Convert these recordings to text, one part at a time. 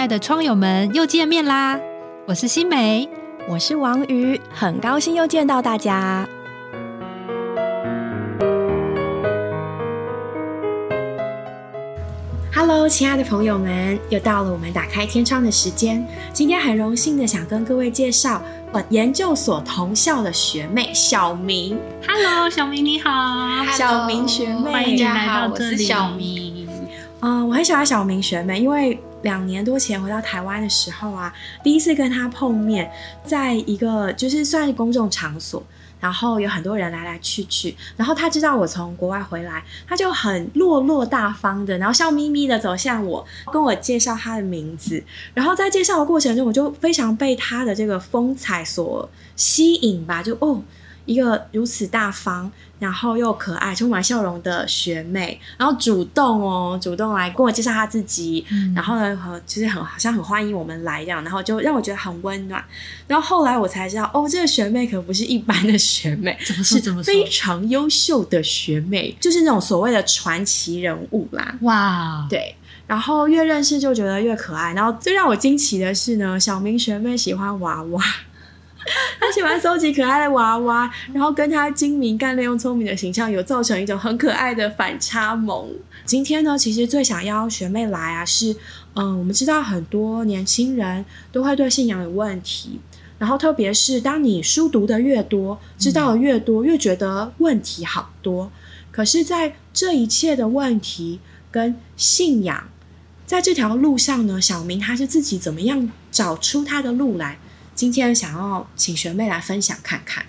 亲爱的窗友们，又见面啦！我是新梅，我是王瑜，很高兴又见到大家。Hello，亲爱的朋友们，又到了我们打开天窗的时间。今天很荣幸的想跟各位介绍我研究所同校的学妹小明。Hello，小明你好，小明学妹欢迎你来好，到这里。我是小明。嗯，我很喜欢小明学妹，因为两年多前回到台湾的时候啊，第一次跟他碰面，在一个就是算是公众场所，然后有很多人来来去去，然后他知道我从国外回来，他就很落落大方的，然后笑眯眯的走向我，跟我介绍他的名字，然后在介绍的过程中，我就非常被他的这个风采所吸引吧，就哦。一个如此大方，然后又可爱、充满笑容的学妹，然后主动哦，主动来跟我介绍她自己，嗯然后呢，和就是很好像很欢迎我们来这样，然后就让我觉得很温暖。然后后来我才知道，哦，这个学妹可不是一般的学妹，怎么是怎么非常优秀的学妹，就是那种所谓的传奇人物啦。哇，对，然后越认识就觉得越可爱。然后最让我惊奇的是呢，小明学妹喜欢娃娃，她喜欢收集可爱的娃娃，然后跟他精明、干练又聪明的形象有造成一种很可爱的反差萌。今天呢，其实最想邀学妹来啊，是嗯，我们知道很多年轻人都会对信仰有问题。然后，特别是当你书读的越多，知道的越多，越觉得问题好多。可是，在这一切的问题跟信仰，在这条路上呢，小明他是自己怎么样找出他的路来？今天想要请学妹来分享看看。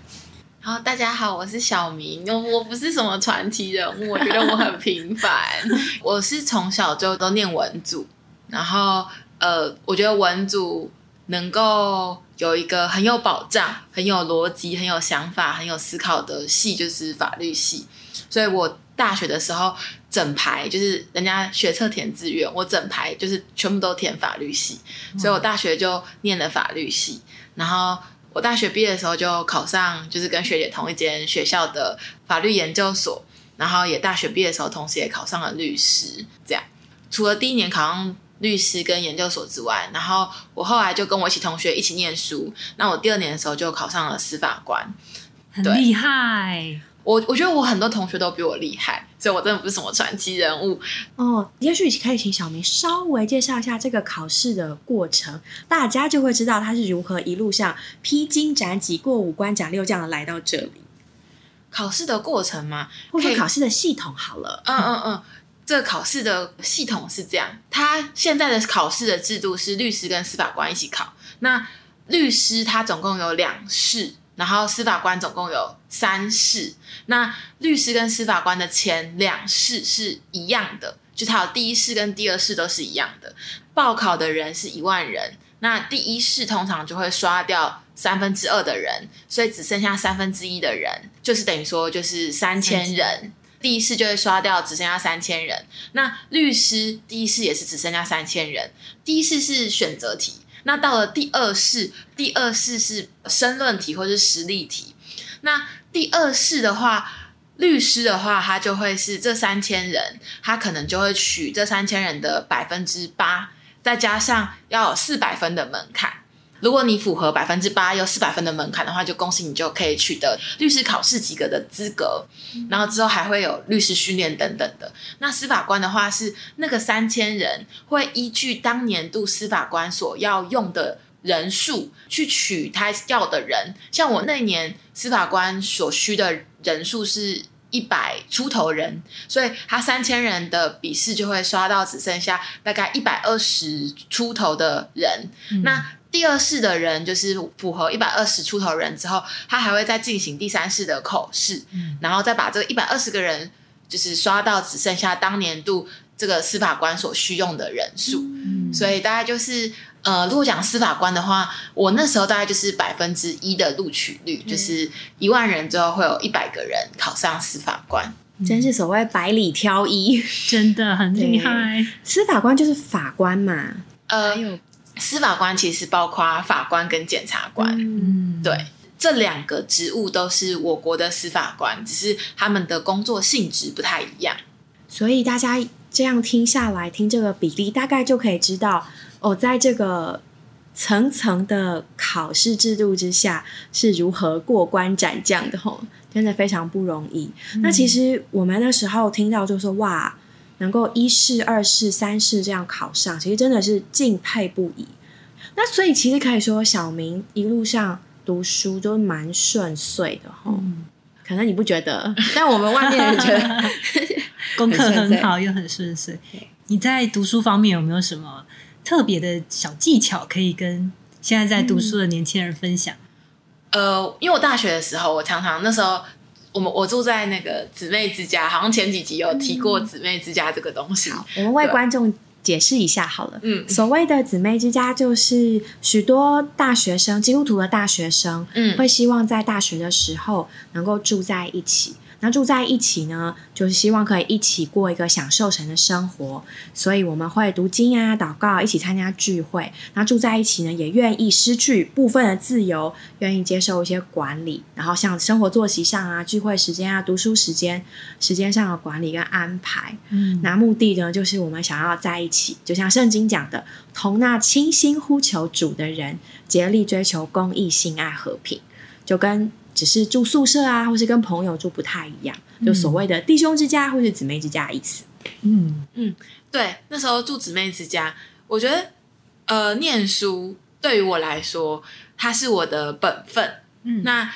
好，大家好，我是小明。我我不是什么传奇人物，我觉得我很平凡。我是从小就都念文组，然后呃，我觉得文组能够有一个很有保障、很有逻辑、很有想法、很有思考的系，就是法律系。所以我大学的时候，整排就是人家学测填志愿，我整排就是全部都填法律系，所以我大学就念了法律系。然后我大学毕业的时候就考上，就是跟学姐同一间学校的法律研究所，然后也大学毕业的时候，同时也考上了律师。这样，除了第一年考上律师跟研究所之外，然后我后来就跟我一起同学一起念书。那我第二年的时候就考上了司法官。对很厉害。我我觉得我很多同学都比我厉害，所以我真的不是什么传奇人物。哦，也许可以请小明稍微介绍一下这个考试的过程，大家就会知道他是如何一路上披荆斩棘、过五关斩六将的来到这里，考试的过程吗，或者考试的系统好了。嗯嗯嗯，这个考试的系统是这样，他现在的考试的制度是律师跟司法官一起考。那律师他总共有两试，然后司法官总共有三试。那律师跟司法官的前两试是一样的，就他有第一试跟第二试都是一样的。报考的人是一万人，那第一试通常就会刷掉三分之二的人，所以只剩下三分之一的人，就是等于说就是三千人。第一试就会刷掉，只剩下三千人。那律师第一试也是只剩下三千人。第一试是选择题，那到了第二试，第二试是申论题或是实例题。那第二试的话，律师的话，他就会是这三千人，他可能就会取这三千人的百分之八，再加上要有四百分的门槛。如果你符合百分之八又四百分的门槛的话，就恭喜你就可以取得律师考试及格的资格，然后之后还会有律师训练等等的。那司法官的话是那个三千人会依据当年度司法官所要用的人数去取他要的人，像我那年司法官所需的人数是。一百出头人，所以他三千人的笔试就会刷到只剩下大概一百二十出头的人。那第二试的人就是符合一百二十出头人之后，他还会再进行第三试的口试，然后再把这个一百二十个人就是刷到只剩下当年度这个司法官所需用的人数。所以大概就是呃，如果讲司法官的话，我那时候大概就是百分之一的录取率，就是一万人之后会有一百个人考上司法官。真是所谓百里挑一，真的很厉害。司法官就是法官嘛，呃司法官其实包括法官跟检察官，嗯，嗯，对，这两个职务都是我国的司法官，只是他们的工作性质不太一样。所以大家这样听下来，听这个比例，大概就可以知道，哦，在这个层层的考试制度之下，是如何过关斩将的吼，真的非常不容易。那其实我们那时候听到就说哇，能够一试、二试、三试这样考上，其实真的是敬佩不已。那所以其实可以说，小明一路上读书都蛮顺遂的吼。可能你不觉得，但我们外面人觉得 功课很好又很顺遂。你在读书方面有没有什么特别的小技巧可以跟现在在读书的年轻人分享？呃，因为我大学的时候，我常常那时候我们我住在那个姊妹之家，好像前几集有提过姊妹之家这个东西。我们为观众解释一下好了。嗯所谓的姊妹之家，就是许多大学生，基督徒的大学生，嗯会希望在大学的时候能够住在一起。那住在一起呢，就是希望可以一起过一个享受神的生活，所以我们会读经啊、祷告，一起参加聚会。那住在一起呢，也愿意失去部分的自由，愿意接受一些管理，然后像生活作息上啊、聚会时间啊、读书时间、时间上的管理跟安排。嗯，那目的呢，就是我们想要在一起，就像圣经讲的，同那清心呼求主的人，竭力追求公义、性爱、和平，就跟只是住宿舍啊，或是跟朋友住不太一样，就所谓的弟兄之家或是姊妹之家的意思。嗯嗯对，那时候住姊妹之家，我觉得呃，念书对于我来说，它是我的本分。嗯那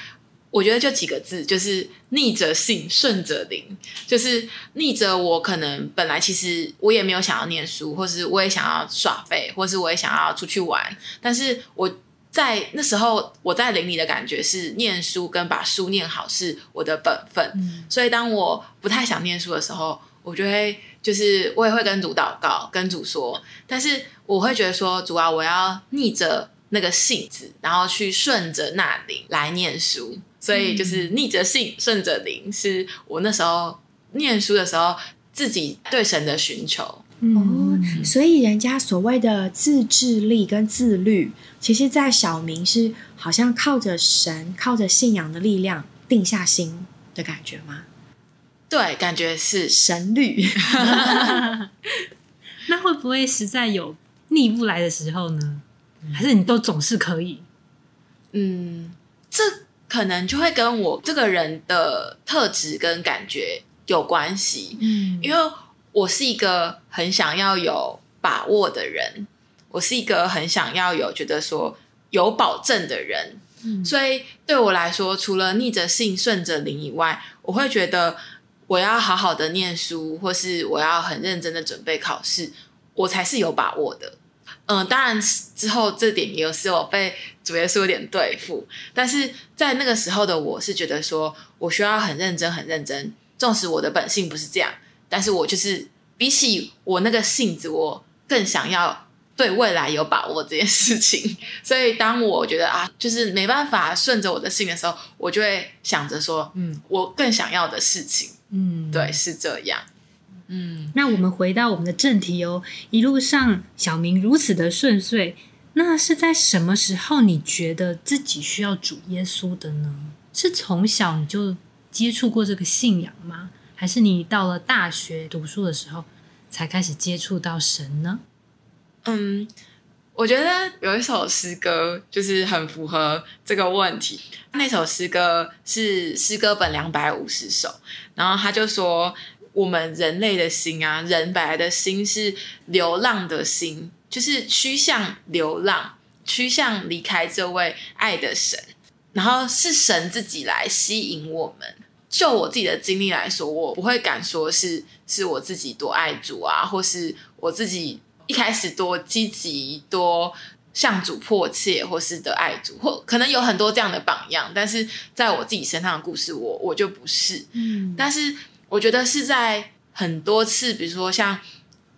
我觉得就几个字，就是逆着性，顺着灵。就是逆着我，可能本来其实我也没有想要念书，或是我也想要耍废，或是我也想要出去玩，但是我。在那时候，我在灵里的感觉是念书跟把书念好是我的本分，嗯。所以当我不太想念书的时候，我就会就是我也会跟主祷告，跟主说，但是我会觉得说主啊，我要逆着那个性子，然后去顺着那灵来念书，所以就是逆着性，顺着灵，是我那时候念书的时候自己对神的寻求。哦，所以人家所谓的自制力跟自律，其实，在小明是好像靠着神、靠着信仰的力量定下心的感觉吗？对，感觉是神律。那会不会实在有逆不来的时候呢？还是你都总是可以？嗯，这可能就会跟我这个人的特质跟感觉有关系。嗯因为我是一个很想要有把握的人，我是一个很想要有觉得说有保证的人，嗯所以对我来说，除了逆着性顺着灵以外，我会觉得我要好好的念书，或是我要很认真的准备考试，我才是有把握的。嗯，当然之后这点也有是我被主耶稣有点对付，但是在那个时候的我是觉得说我需要很认真、很认真，纵使我的本性不是这样，但是我就是比起我那个性子，我更想要对未来有把握这件事情。所以当我觉得啊，就是没办法顺着我的性的时候，我就会想着说，嗯，我更想要的事情，嗯，对，是这样。嗯，那我们回到我们的正题哦，一路上小明如此的顺遂，那是在什么时候你觉得自己需要主耶稣的呢？是从小你就接触过这个信仰吗？还是你到了大学读书的时候才开始接触到神呢？嗯，我觉得有一首诗歌就是很符合这个问题。那首诗歌是诗歌本两百五十首，然后他就说，我们人类的心啊，人本来的心是流浪的心，就是趋向流浪，趋向离开这位爱的神，然后是神自己来吸引我们。就我自己的经历来说，我不会敢说是是我自己多爱主啊，或是我自己一开始多积极、多向主迫切，或是的爱主，或可能有很多这样的榜样，但是在我自己身上的故事，我我就不是。嗯但是我觉得是在很多次，比如说像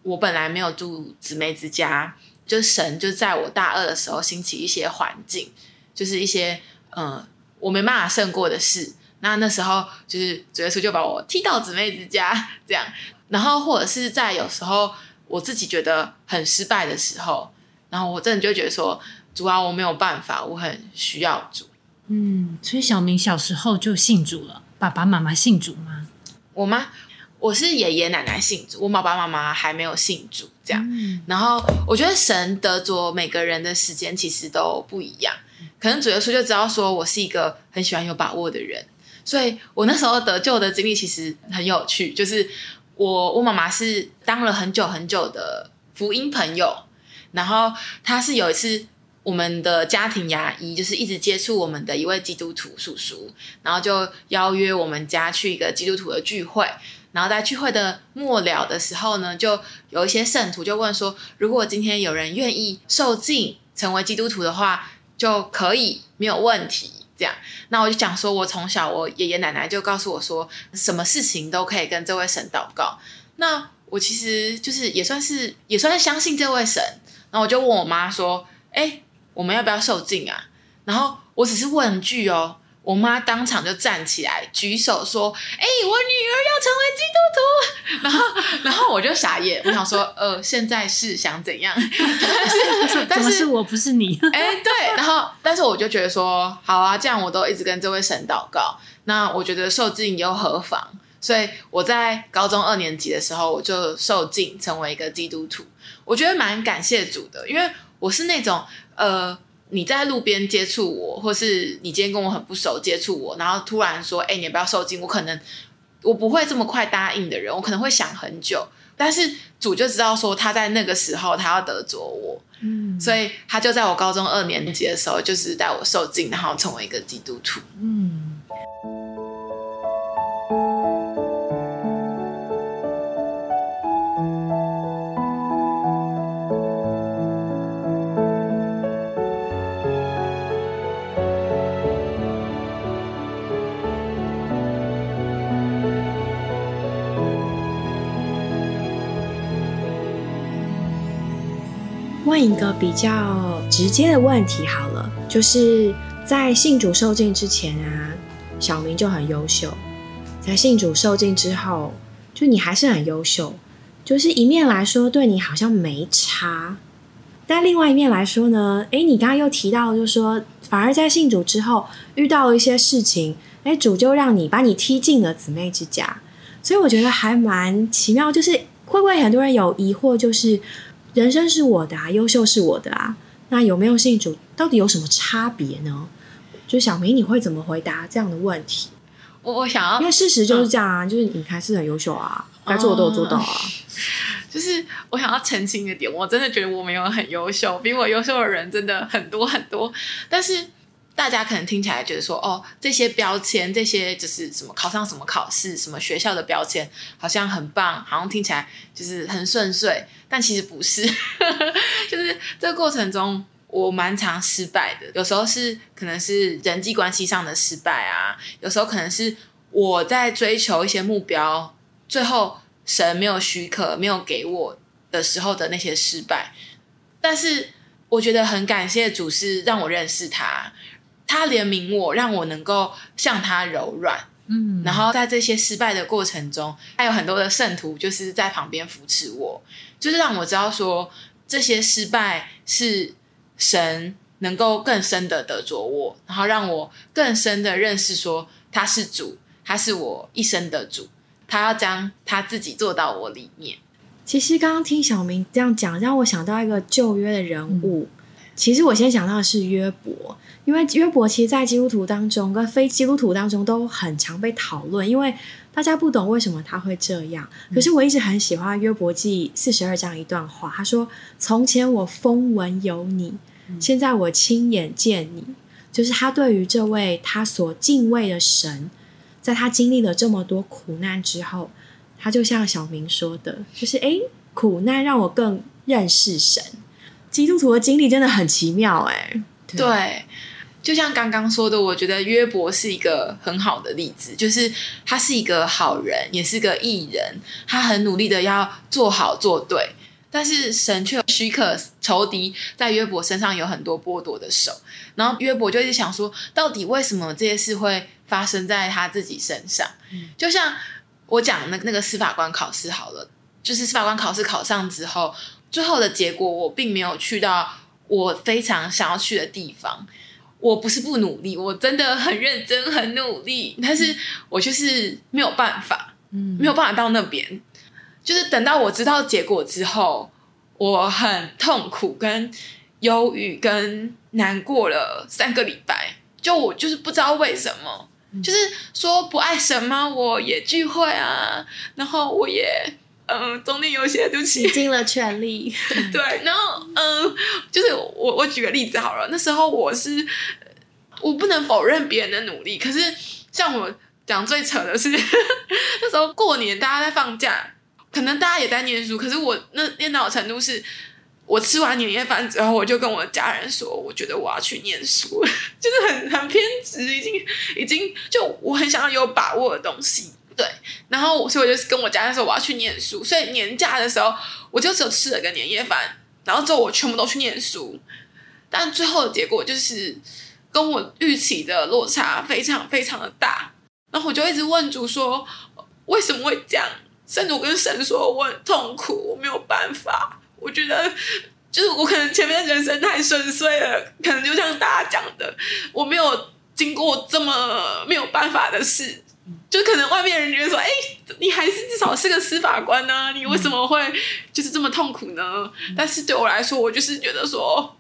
我本来没有住姊妹之家，就神就在我大二的时候兴起一些环境，就是一些嗯、呃我没办法胜过的事。那那时候就是主耶稣就把我踢到姊妹之家 这样，然后或者是在有时候我自己觉得很失败的时候，然后我真的就觉得说主啊，我没有办法，我很需要主。嗯，所以小明小时候就信主了，爸爸妈妈信主吗？我吗？我是爷爷奶奶信主，我爸爸妈妈还没有信主，这样。嗯然后我觉得神得着每个人的时间其实都不一样，可能主耶稣就知道说我是一个很喜欢有把握的人，所以我那时候得救的经历其实很有趣，就是我我妈妈是当了很久很久的福音朋友，然后她是有一次。我们的家庭牙医就是一直接触我们的一位基督徒叔叔，然后就邀约我们家去一个基督徒的聚会，然后在聚会的末了的时候呢，就有一些圣徒就问说，如果今天有人愿意受浸成为基督徒的话，就可以没有问题。这样，那我就讲说，我从小我爷爷奶奶就告诉我说，什么事情都可以跟这位神祷告。那我其实就是也算是也算是相信这位神，然后我就问我妈说，哎，我们要不要受浸啊？然后我只是问句哦，我妈当场就站起来举手说：“哎、我女儿要成为基督徒。”然后，然后我就傻眼，我想说，呃，现在是想怎样？但是，但是我不是你？哎、对，然后但是我就觉得说，好啊，这样我都一直跟这位神祷告，那我觉得受浸又何妨？所以我在高中二年级的时候，我就受浸成为一个基督徒，我觉得蛮感谢主的，因为我是那种呃，你在路边接触我，或是你今天跟我很不熟接触我，然后突然说，哎、你要不要受惊？我可能我不会这么快答应的人，我可能会想很久。但是主就知道说他在那个时候他要得着我，嗯所以他就在我高中二年级的时候，就是带我受浸，然后成为一个基督徒。嗯，问一个比较直接的问题好了，就是在信主受浸之前啊，小明就很优秀；在信主受浸之后，就你还是很优秀。就是一面来说对你好像没差，但另外一面来说呢，诶，你刚刚又提到，就是说反而在信主之后遇到了一些事情，诶，主就让你把你踢进了姊妹之家，所以我觉得还蛮奇妙。就是会不会很多人有疑惑，就是人生是我的啊，优秀是我的啊，那有没有信主到底有什么差别呢？就小明，你会怎么回答这样的问题？我我想要因为事实就是这样啊，就是你还是很优秀啊，该做的都有做到啊。就是我想要澄清一个点，我真的觉得我没有很优秀，比我优秀的人真的很多很多。但是大家可能听起来觉得说，哦，这些标签，这些就是什么考上什么考试，什么学校的标签，好像很棒，好像听起来就是很顺遂，但其实不是。就是这个过程中，我蛮常失败的，有时候是可能是人际关系上的失败啊，有时候可能是我在追求一些目标，最后神没有许可，没有给我的时候的那些失败。但是我觉得很感谢主是让我认识他，他怜悯我，让我能够向他柔软。嗯，然后在这些失败的过程中，还有很多的圣徒就是在旁边扶持我，就是让我知道说这些失败是神能够更深的得着我，然后让我更深的认识说他是主，他是我一生的主，他要将他自己做到我里面。其实刚刚听小明这样讲，让我想到一个旧约的人物。其实我先想到的是约伯，因为约伯其实，在基督徒当中跟非基督徒当中都很常被讨论，因为大家不懂为什么他会这样。可是我一直很喜欢约伯记四十二章一段话，他说：“从前我风闻有你，现在我亲眼见你。”就是他对于这位他所敬畏的神，在他经历了这么多苦难之后，他就像小明说的，就是诶，苦难让我更认识神。基督徒的经历真的很奇妙、诶，对，就像刚刚说的，我觉得约伯是一个很好的例子，就是他是一个好人，也是个艺人，他很努力的要做好做对，但是神却许可仇敌在约伯身上有很多剥夺的手，然后约伯就一直想说，到底为什么这些事会发生在他自己身上？就像我讲那那个司法官考试好了，就是司法官考试考上之后，最后的结果我并没有去到我非常想要去的地方。我不是不努力，我真的很认真、很努力，但是我就是没有办法。嗯没有办法到那边。就是等到我知道结果之后，我很痛苦、跟忧郁、跟难过了三个礼拜。就我就是不知道为什么，就是说不爱神吗？我也聚会啊，然后我也嗯、呃，中间有些对不起洗，尽了全力。对，然后嗯，就是我我举个例子好了，那时候我是我不能否认别人的努力，可是像我讲最扯的是，那时候过年大家在放假，可能大家也在念书，可是我那念到的程度是。我吃完年夜饭之后，我就跟我家人说，我觉得我要去念书，就是很很偏执，已经已经就我很想要有把握的东西，对。然后所以我就跟我家人说我要去念书，所以年假的时候我就只有吃了个年夜饭，然后之后我全部都去念书，但最后的结果就是跟我预期的落差非常非常的大，然后我就一直问主说为什么会这样，甚至我跟神说我很痛苦，我没有办法，我觉得。就是我可能前面人生太顺遂了，可能就像大家讲的，我没有经过这么没有办法的事，就可能外面人觉得说，哎、你还是至少是个司法官呢、你为什么会就是这么痛苦呢？但是对我来说，我就是觉得说，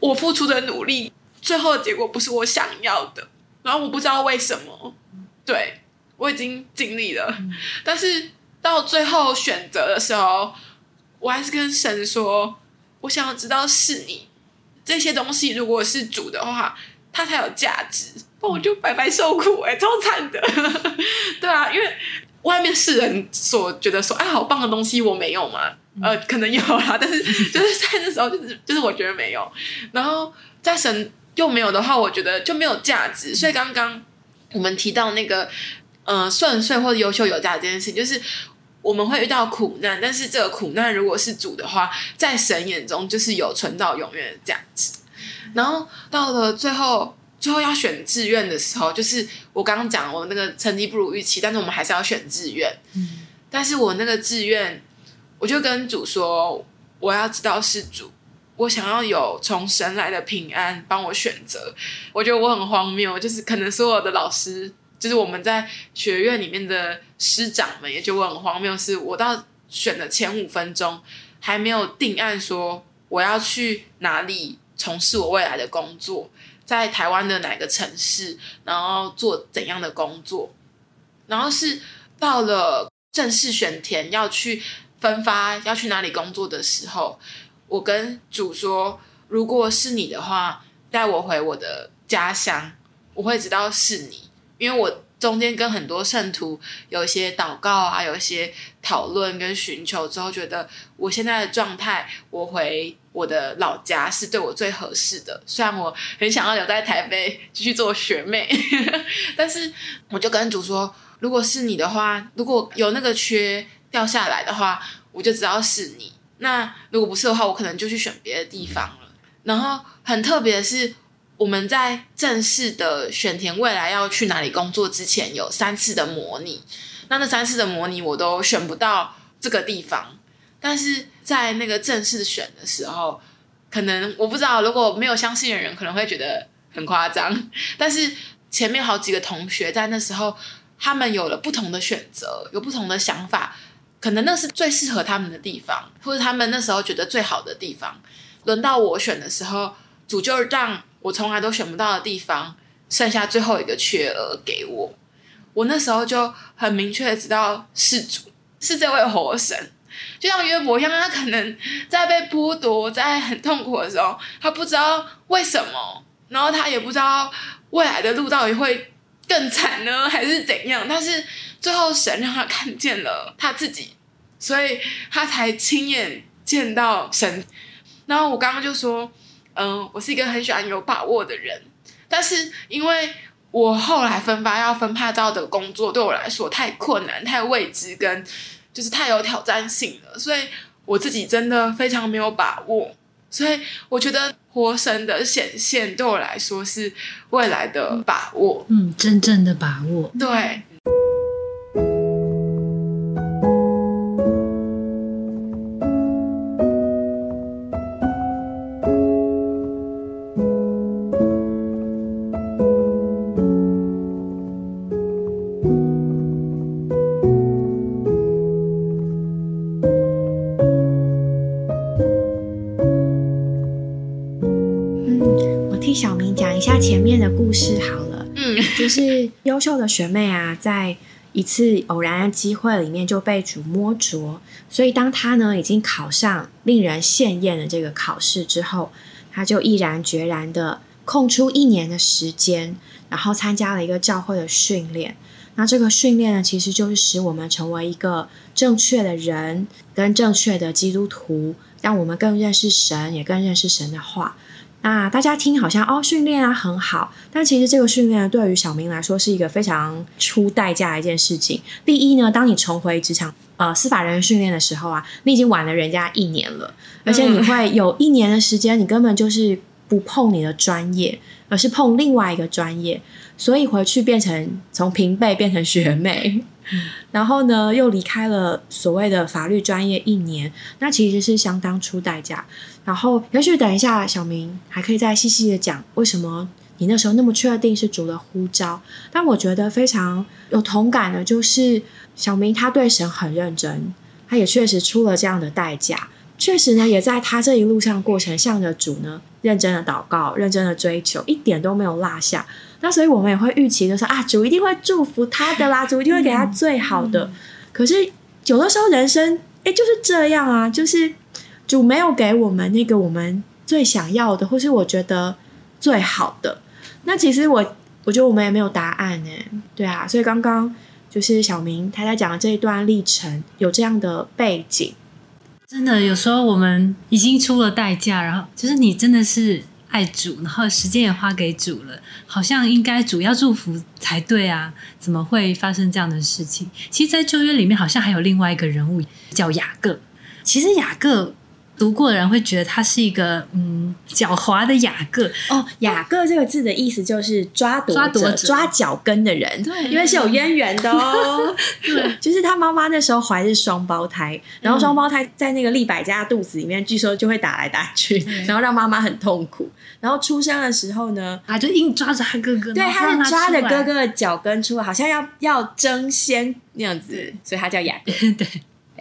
我付出的努力，最后的结果不是我想要的，然后我不知道为什么，对我已经尽力了，但是到最后选择的时候，我还是跟神说，我想要知道是你这些东西，如果是主的话，它才有价值，我就白白受苦哎、超惨的。对啊，因为外面世人所觉得说，哎，好棒的东西我没有嘛，呃，可能有啦，但是就是在那时候，就是就是我觉得没有，然后在神又没有的话，我觉得就没有价值。所以刚刚我们提到那个，呃，顺遂或者优秀有价值这件事情，就是。我们会遇到苦难，但是这个苦难如果是主的话，在神眼中就是有存到永远的价值。然后到了最后，最后要选志愿的时候，就是我刚刚讲我那个成绩不如预期，但是我们还是要选志愿。嗯但是我那个志愿，我就跟主说，我要知道是主，我想要有从神来的平安帮我选择。我觉得我很荒谬，就是可能所有的老师，就是我们在学院里面的师长们，也觉得我很荒谬，是我到选的前五分钟还没有定案，说我要去哪里从事我未来的工作，在台湾的哪个城市，然后做怎样的工作，然后是到了正式选填要去分发要去哪里工作的时候，我跟主说，如果是你的话，带我回我的家乡，我会知道是你，因为我中间跟很多圣徒有一些祷告啊，有一些讨论跟寻求之后，觉得我现在的状态，我回我的老家是对我最合适的。虽然我很想要留在台北继续做学妹，但是我就跟主说，如果是你的话，如果有那个缺掉下来的话，我就知道是你。那如果不是的话，我可能就去选别的地方了。然后很特别的是，我们在正式的选填未来要去哪里工作之前，有三次的模拟。那那三次的模拟我都选不到这个地方，但是在那个正式选的时候，可能我不知道，如果没有相信的人可能会觉得很夸张，但是前面好几个同学在那时候，他们有了不同的选择，有不同的想法，可能那是最适合他们的地方，或者他们那时候觉得最好的地方。轮到我选的时候，主就让我从来都选不到的地方，剩下最后一个缺额给我。我那时候就很明确的知道是主，是这位活神。就像约伯一样，他可能在被剥夺、在很痛苦的时候，他不知道为什么，然后他也不知道未来的路到底会更惨呢，还是怎样。但是最后神让他看见了他自己，所以他才亲眼见到神。然后我刚刚就说，嗯、我是一个很喜欢有把握的人，但是因为我后来分发要分派到的工作对我来说太困难、太未知，跟就是太有挑战性了，所以我自己真的非常没有把握。所以我觉得活神的显现对我来说是未来的把握。嗯，真正的把握。对，故事好了。嗯，就是优秀的学妹啊，在一次偶然的机会里面就被主摸着，所以当她呢已经考上令人羡艳的这个考试之后，她就毅然决然的空出一年的时间，然后参加了一个教会的训练。那这个训练呢，其实就是使我们成为一个正确的人，跟正确的基督徒，让我们更认识神，也更认识神的话。那大家听好像哦，训练啊很好，但其实这个训练对于小明来说是一个非常出代价的一件事情。第一呢，当你重回职场呃司法人员训练的时候啊，你已经晚了人家一年了，而且你会有一年的时间，你根本就是不碰你的专业，而是碰另外一个专业，所以回去变成从平辈变成学妹。然后呢，又离开了所谓的法律专业一年，那其实是相当出代价。然后，也许等一下小明还可以再细细的讲为什么你那时候那么确定是主的呼召。但我觉得非常有同感的，就是小明他对神很认真，他也确实出了这样的代价，确实呢，也在他这一路上过程向着主呢认真的祷告，认真的追求，一点都没有落下。那所以我们也会预期的说啊，主一定会祝福他的啦，主一定会给他最好的。可是有的时候人生哎就是这样啊，就是主没有给我们那个我们最想要的，或是我觉得最好的。那其实我我觉得我们也没有答案呢，对啊。所以刚刚就是小明他在讲的这一段历程有这样的背景，真的有时候我们已经出了代价，然后就是你真的是。爱主，然后时间也花给主了，好像应该主要祝福才对啊？怎么会发生这样的事情？其实，在旧约里面，好像还有另外一个人物叫雅各。其实雅各。读过的人会觉得他是一个嗯狡猾的雅各哦，雅各这个字的意思就是抓夺抓夺抓脚跟的人，对，因为是有渊源的哦。对，就是他妈妈那时候怀是双胞胎，然后双胞胎在那个利百家肚子里面，据说就会打来打去，然后让妈妈很痛苦。然后出生的时候呢，啊，就硬抓着他哥哥，对，他是抓着哥哥的脚跟出来，好像要要争先那样子，所以他叫雅各。对。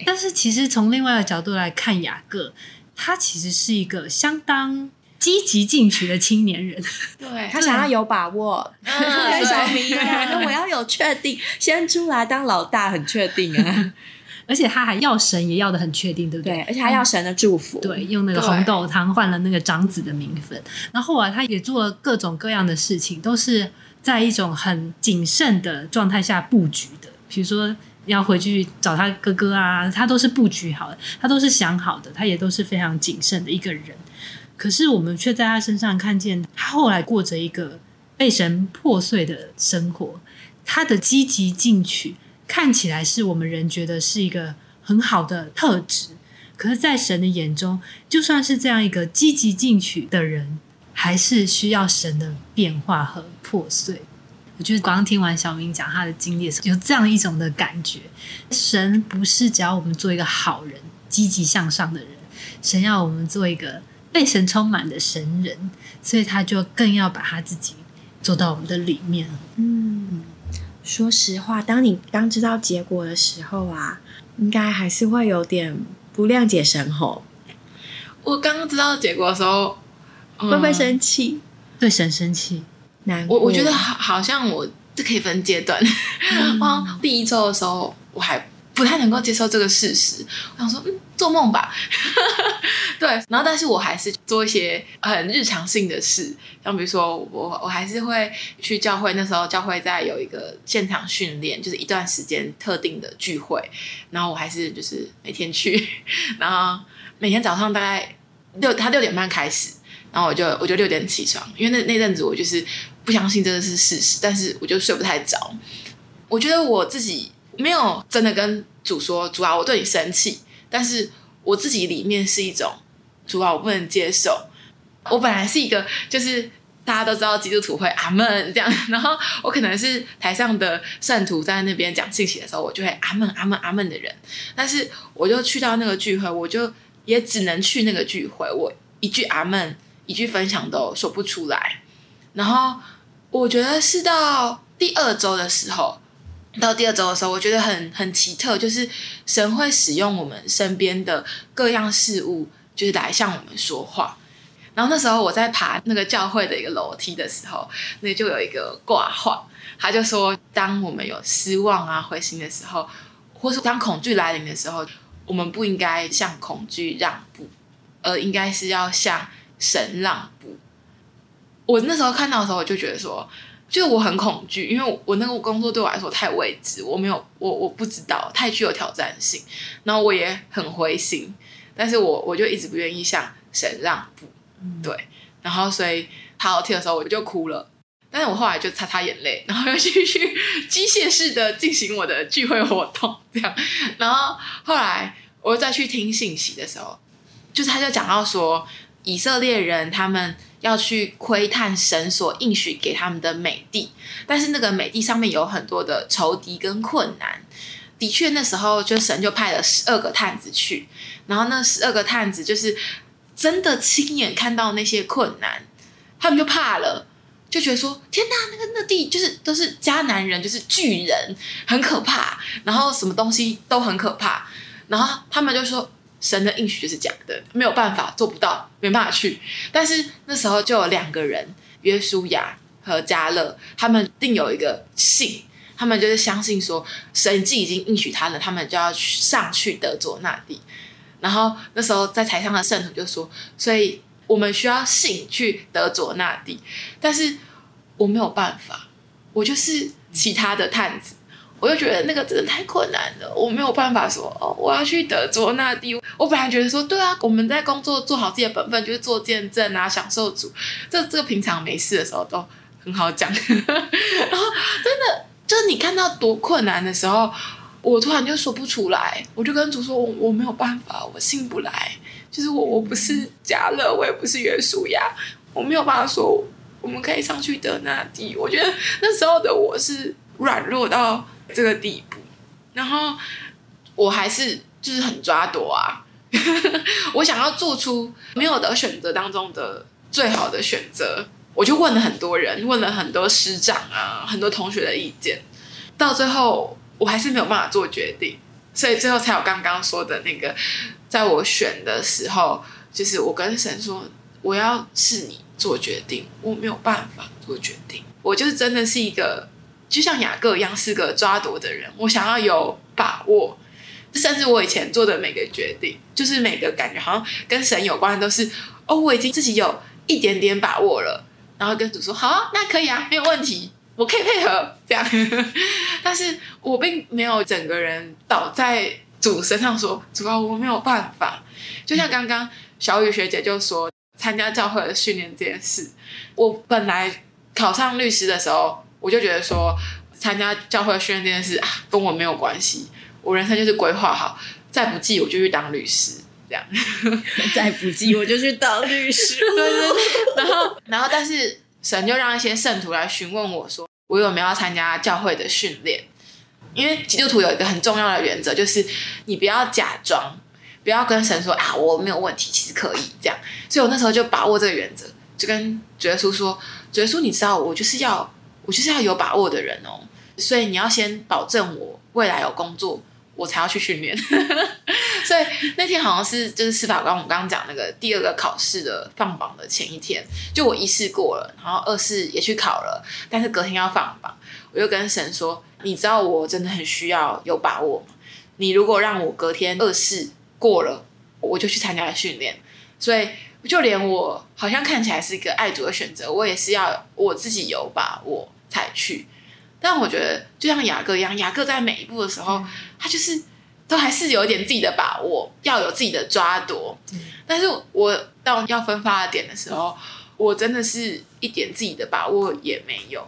但是其实从另外的角度来看，雅各他其实是一个相当积极进取的青年人。对他想要有把握，跟小明一样，我要有确定，先出来当老大，很确定啊。而且他还要神，也要的很确定，对不对？而且还要神的祝福。对，用那个红豆汤换了那个长子的名分。然后啊，他也做了各种各样的事情，都是在一种很谨慎的状态下布局的，比如说。要回去找他哥哥啊，他都是布局好的，他都是想好的，他也都是非常谨慎的一个人。可是我们却在他身上看见他后来过着一个被神破碎的生活。他的积极进取看起来是我们人觉得是一个很好的特质，可是，在神的眼中，就算是这样一个积极进取的人，还是需要神的变化和破碎。我就是刚刚听完小明讲他的经历的时候，有这样一种的感觉：神不是只要我们做一个好人、积极向上的人，神要我们做一个被神充满的神人，所以他就更要把他自己做到我们的里面。嗯，说实话，当你刚知道结果的时候啊，应该还是会有点不谅解神吼。我刚刚知道结果的时候，会不会生气？对神生气。我我觉得好，好像我这可以分阶段。啊，第一周的时候，我还不太能够接受这个事实。我想说，嗯，做梦吧。对，然后但是我还是做一些很日常性的事，像比如说，我我还是会去教会。那时候教会在有一个现场训练，就是一段时间特定的聚会，然后我还是就是每天去，然后每天早上大概六，他六点半开始。然后我就我就六点起床，因为那那阵子我就是不相信这个是事实，但是我就睡不太着。我觉得我自己没有真的跟主说主啊，我对你生气，但是我自己里面是一种主啊，我不能接受。我本来是一个就是大家都知道基督徒会阿门这样，然后我可能是台上的圣徒在那边讲信息的时候，我就会阿门阿门阿门的人。但是我就去到那个聚会，我就也只能去那个聚会，我一句阿门。一句分享都说不出来，然后我觉得是到第二周的时候，到第二周的时候，我觉得很很奇特，就是神会使用我们身边的各样事物，就是来向我们说话。然后那时候我在爬那个教会的一个楼梯的时候，那就有一个挂画，他就说，当我们有失望啊、灰心的时候，或是当恐惧来临的时候，我们不应该向恐惧让步，而应该是要向神让步。我那时候看到的时候，我就觉得说，就我很恐惧，因为我那个工作对我来说太未知，我没有，我我不知道，太具有挑战性，然后我也很灰心，但是我我就一直不愿意向神让步。对，然后所以爬楼梯的时候我就哭了，但是我后来就擦擦眼泪，然后又继续机械式的进行我的聚会活动，这样，然后后来我又再去听信息的时候，就是他就讲到说，以色列人他们要去窥探神所应许给他们的美地，但是那个美地上面有很多的仇敌跟困难。的确，那时候就神就派了十二个探子去，然后那十二个探子就是。真的亲眼看到那些困难，他们就怕了，就觉得说：天哪，那个那地就是都是迦南人，就是巨人，很可怕。然后什么东西都很可怕。然后他们就说：神的应许就是假的，没有办法，做不到，没办法去。但是那时候就有两个人，约书亚和加勒，他们定有一个信，他们就是相信说，神既已经应许他了，他们就要去上去得着那地。然后那时候在台上的圣徒就说：“所以我们需要信去得着那地，但是我没有办法，我就是其他的探子，我就觉得那个真的太困难了，我没有办法说哦，我要去德州那地。我本来觉得说，对啊，我们在工作做好自己的本分，就是做见证啊，享受主。这这个平常没事的时候都很好讲，然后真的就是你看到多困难的时候。”我突然就说不出来，我就跟主说：“我我没有办法，我信不来。就是我我不是加勒，我也不是约书亚，我没有办法说我们可以上去德那地。我觉得那时候的我是软弱到这个地步，然后我还是就是很抓躲啊，我想要做出没有的选择当中的最好的选择。我就问了很多人，问了很多师长啊，很多同学的意见，到最后。我还是没有办法做决定，所以最后才有刚刚说的那个，在我选的时候，就是我跟神说，我要是你做决定，我没有办法做决定。我就是真的是一个，就像雅各一样，是个抓夺的人。我想要有把握，甚至我以前做的每个决定，就是每个感觉好像跟神有关的，都是哦，我已经自己有一点点把握了，然后跟主说，好，啊那可以啊，没有问题。我可以配合这样，但是我并没有整个人倒在主身上说，主要我没有办法。就像刚刚小雨学姐就说，参加教会的训练这件事，我本来考上律师的时候，我就觉得说，参加教会的训练这件事啊，跟我没有关系。我人生就是规划好，再不济我就去当律师，这样。再不济我就去当律师。对对对。然后，然后，但是神就让一些圣徒来询问我说。我有没有要参加教会的训练？因为基督徒有一个很重要的原则，就是你不要假装，不要跟神说啊我没有问题，其实可以这样。所以我那时候就把握这个原则，就跟主耶稣说：“主耶稣，你知道我就是要我就是要有把握的人哦，所以你要先保证我未来有工作。”我才要去训练，所以那天好像是就是司法官，我刚刚讲那个第二个考试的放榜的前一天，就我一试过了，然后二试也去考了，但是隔天要放榜，我就跟神说：“你知道我真的很需要有把握，你如果让我隔天二试过了，我就去参加训练。”所以就连我好像看起来是一个爱主的选择，我也是要我自己有把握才去。但我觉得，就像雅各一样，雅各在每一步的时候，他就是都还是有一点自己的把握，要有自己的抓夺。但是我到要分发的点的时候，我真的是一点自己的把握也没有。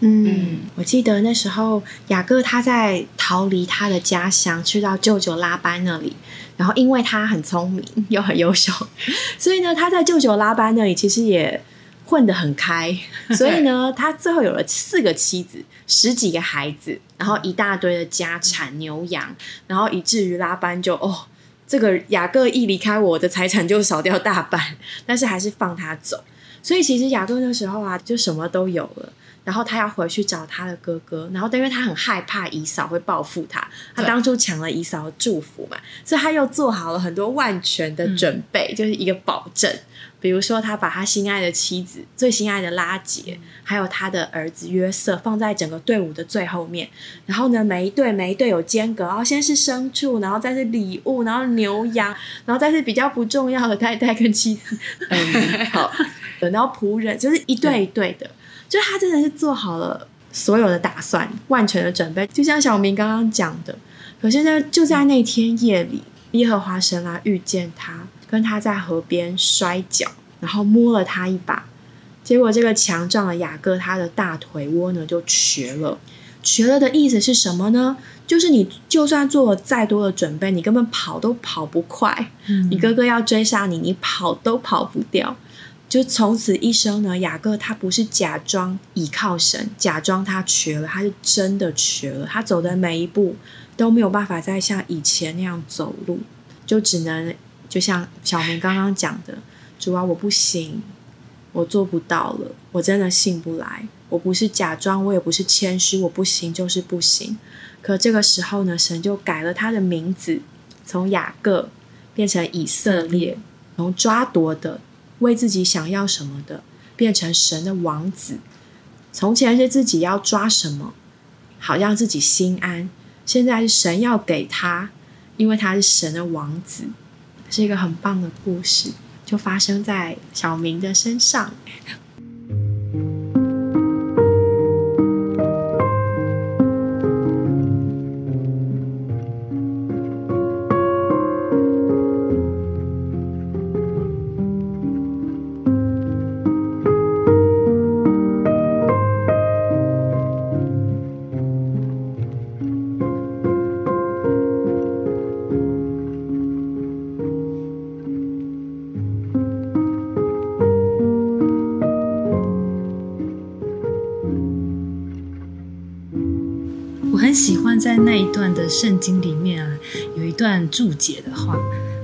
嗯，我记得那时候雅各他在逃离他的家乡，去到舅舅拉班那里，然后因为他很聪明又很优秀，所以呢，他在舅舅拉班那里其实也。混得很开，所以呢，他最后有了四个妻子，十几个孩子，然后一大堆的家产牛羊，然后以至于拉班就哦，这个雅各一离开，我的财产就少掉大半，但是还是放他走。所以其实雅各那时候啊，就什么都有了，然后他要回去找他的哥哥，然后但因为他很害怕姨嫂会报复他，他当初抢了姨嫂的祝福嘛，所以他又做好了很多万全的准备，就是一个保证。比如说，他把他心爱的妻子、最心爱的拉杰，还有他的儿子约瑟放在整个队伍的最后面。然后呢，每一队每一队有间隔，然后先是牲畜，然后再是礼物，然后牛羊，然后再是比较不重要的太太跟妻子，嗯，好，然后仆人，就是一对一对的，就他真的是做好了所有的打算，万全的准备，就像小明刚刚讲的。可是呢，就在那天夜里，耶和华神来遇见他，跟他在河边摔跤，然后摸了他一把，结果这个强壮的雅各他的大腿窝呢就瘸了。瘸了的意思是什么呢？就是你就算做了再多的准备，你根本跑都跑不快。嗯你哥哥要追杀你，你跑都跑不掉。就从此一生呢，雅各他不是假装倚靠神，假装他瘸了，他是真的瘸了。他走的每一步都没有办法再像以前那样走路，就只能就像小明刚刚讲的，主啊，我不行，我做不到了，我真的信不来。我不是假装，我也不是谦虚，我不行就是不行。可这个时候呢，神就改了他的名字，从雅各变成以色列，从抓夺的、为自己想要什么的，变成神的王子。从前是自己要抓什么，好让自己心安；现在是神要给他，因为他是神的王子，是一个很棒的故事，就发生在小明的身上。圣经里面啊，有一段注解的话，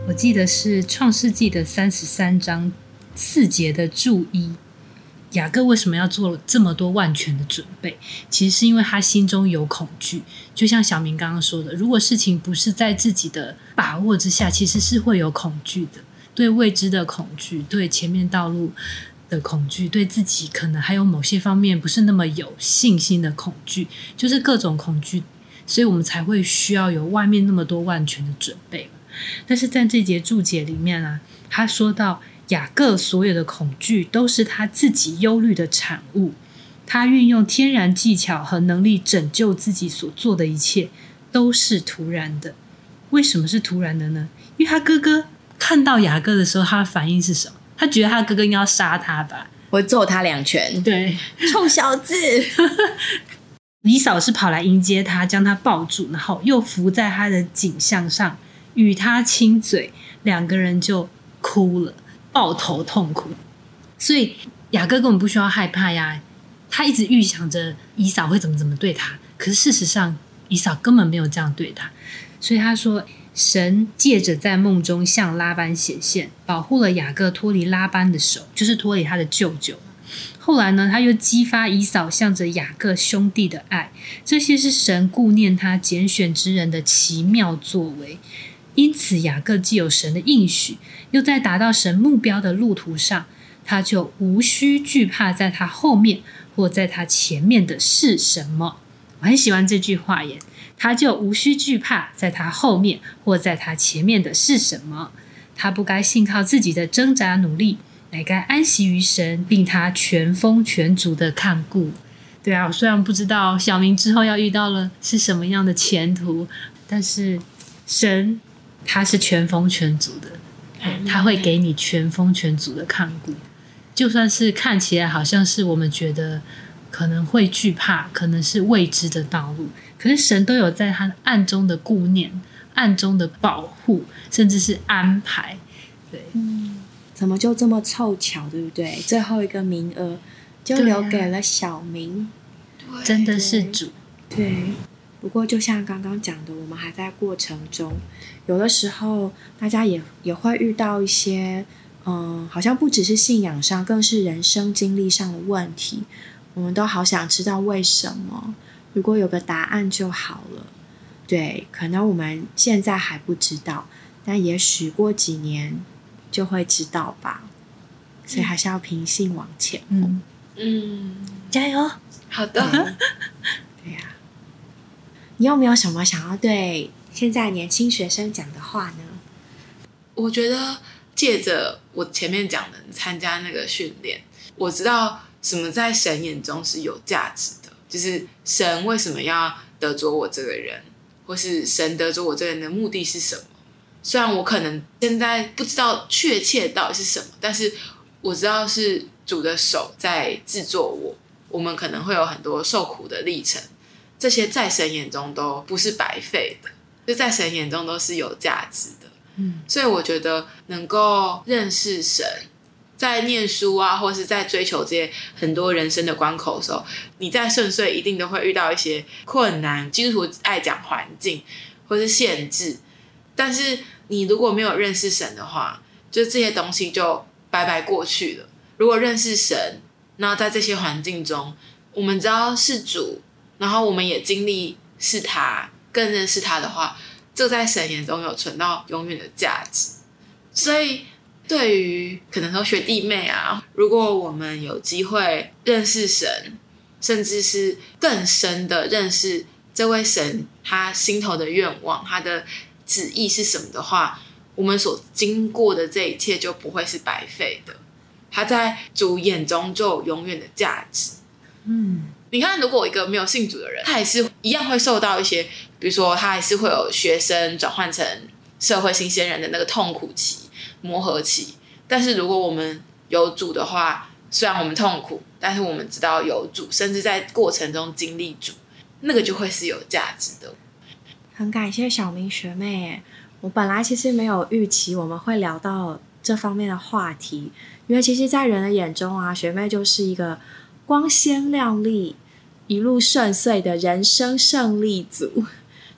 我记得是创世纪的三十三章四节的注一。雅各为什么要做这么多万全的准备？其实是因为他心中有恐惧，就像小明刚刚说的，如果事情不是在自己的把握之下，其实是会有恐惧的，对未知的恐惧，对前面道路的恐惧，对自己可能还有某些方面不是那么有信心的恐惧，就是各种恐惧，所以我们才会需要有外面那么多万全的准备。但是在这节注解里面啊，他说到雅各所有的恐惧都是他自己忧虑的产物，他运用天然技巧和能力拯救自己所做的一切都是突然的。为什么是突然的呢？因为他哥哥看到雅各的时候，他的反应是什么？他觉得他哥哥应该要杀他吧？我揍他两拳，对，臭小子！李嫂是跑来迎接他，将他抱住，然后又伏在他的颈项上，与他亲嘴，两个人就哭了，抱头痛哭。所以雅各根本不需要害怕呀，他一直预想着姨嫂会怎么怎么对他，可是事实上姨嫂根本没有这样对他，所以他说。神借着在梦中向拉班显现，保护了雅各脱离拉班的手，就是脱离他的舅舅。后来呢，他又激发以扫向着雅各兄弟的爱，这些是神顾念他拣选之人的奇妙作为。因此，雅各既有神的应许，又在达到神目标的路途上，他就无需惧怕在他后面或在他前面的是什么。我很喜欢这句话耶，他就无需惧怕在他后面或在他前面的是什么。他不该信靠自己的挣扎努力。乃该安息于神，并他全丰全足的看顾。对啊，我虽然不知道小明之后要遇到了是什么样的前途，但是神他是全丰全足的，他会给你全丰全足的看顾。就算是看起来好像是我们觉得可能会惧怕，可能是未知的道路，可是神都有在他暗中的顾念、暗中的保护，甚至是安排。对。怎么就这么凑巧，对不对？最后一个名额就留给了小明。真的是主，对，不过就像刚刚讲的，我们还在过程中，有的时候大家也也会遇到一些，嗯，好像不只是信仰上，更是人生经历上的问题。我们都好想知道为什么。如果有个答案就好了。对，可能我们现在还不知道，但也许过几年就会知道吧。所以还是要平信往前。嗯，嗯，加油！好的。对呀、你有没有什么想要对现在年轻学生讲的话呢？我觉得借着我前面讲的参加那个训练，我知道什么在神眼中是有价值的，就是神为什么要得着我这个人，或是神得着我这个人的目的是什么。虽然我可能现在不知道确切到底是什么，但是我知道是主的手在制作我。我们可能会有很多受苦的历程，这些在神眼中都不是白费的，就在神眼中都是有价值的。嗯，所以我觉得能够认识神，在念书啊，或是在追求这些很多人生的关口的时候，你在顺遂一定都会遇到一些困难。基督徒爱讲环境或是限制，但是你如果没有认识神的话，就这些东西就白白过去了。如果认识神，那在这些环境中，我们知道是主，然后我们也经历是他，更认识他的话，这在神眼中有存到永远的价值。所以，对于可能说学弟妹啊，如果我们有机会认识神，甚至是更深的认识这位神他心头的愿望，他的旨意是什么的话，我们所经过的这一切就不会是白费的。他在主眼中就有永远的价值。嗯，你看，如果一个没有信主的人，他也是一样会受到一些，比如说他还是会有学生转换成社会新鲜人的那个痛苦期、磨合期。但是如果我们有主的话，虽然我们痛苦，但是我们知道有主，甚至在过程中经历主，那个就会是有价值的。很感谢小明学妹，我本来其实没有预期我们会聊到这方面的话题，因为其实，在人的眼中啊，学妹就是一个光鲜亮丽、一路顺遂的人生胜利组。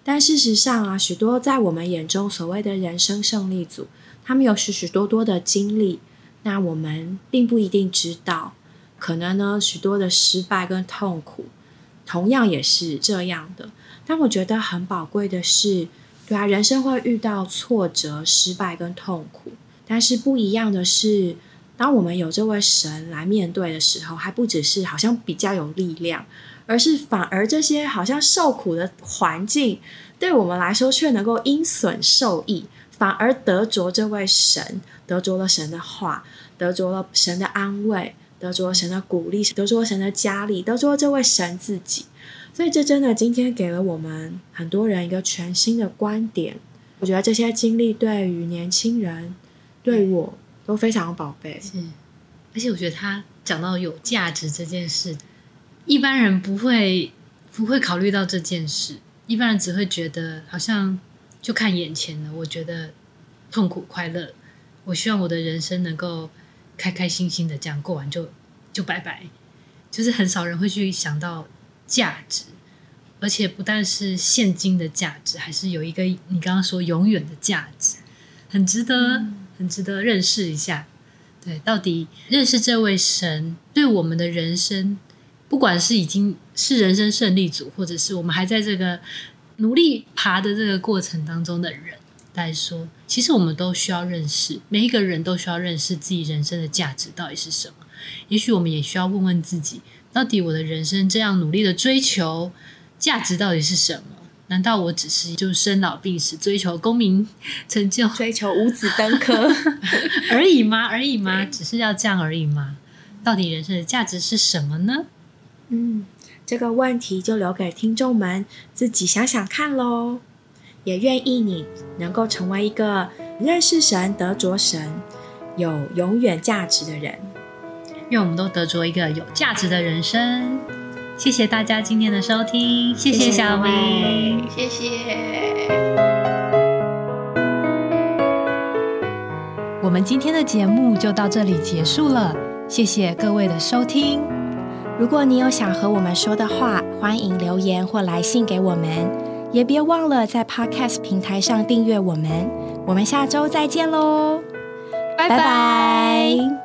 但事实上啊，许多在我们眼中所谓的人生胜利组，他们有许许多多的经历，那我们并不一定知道。可能呢，许多的失败跟痛苦，同样也是这样的。但我觉得很宝贵的是，对啊，人生会遇到挫折、失败跟痛苦，但是不一样的是，当我们有这位神来面对的时候，还不只是好像比较有力量，而是反而这些好像受苦的环境，对我们来说却能够因损受益，反而得着这位神，得着了神的话，得着了神的安慰，得着了神的鼓励，得着了神的加力，得着了这位神自己。所以这真的今天给了我们很多人一个全新的观点。我觉得这些经历对于年轻人，对我都非常宝贝。是，而且我觉得他讲到有价值这件事，一般人不会不会考虑到这件事，一般人只会觉得好像就看眼前的，我觉得痛苦快乐，我希望我的人生能够开开心心的这样过完就就拜拜，就是很少人会去想到价值。而且不但是现金的价值，还是有一个你刚刚说永远的价值，很值得，很值得认识一下。对，到底认识这位神对我们的人生，不管是已经是人生胜利组，或者是我们还在这个努力爬的这个过程当中的人来说，其实我们都需要认识，每一个人都需要认识自己人生的价值到底是什么。也许我们也需要问问自己，到底我的人生这样努力的追求。价值到底是什么？难道我只是就生老病死追求功名成就、追求五子登科而已吗？而已吗？只是要这样而已吗？到底人生的价值是什么呢？嗯，这个问题就留给听众们自己想想看喽。也愿意你能够成为一个认识神、得着神、有永远价值的人。愿我们都得着一个有价值的人生。谢谢大家今天的收听，谢谢小各位明。谢谢。我们今天的节目就到这里结束了，谢谢各位的收听。如果你有想和我们说的话，欢迎留言或来信给我们，也别忘了在 podcast 平台上订阅我们。我们下周再见喽。拜拜。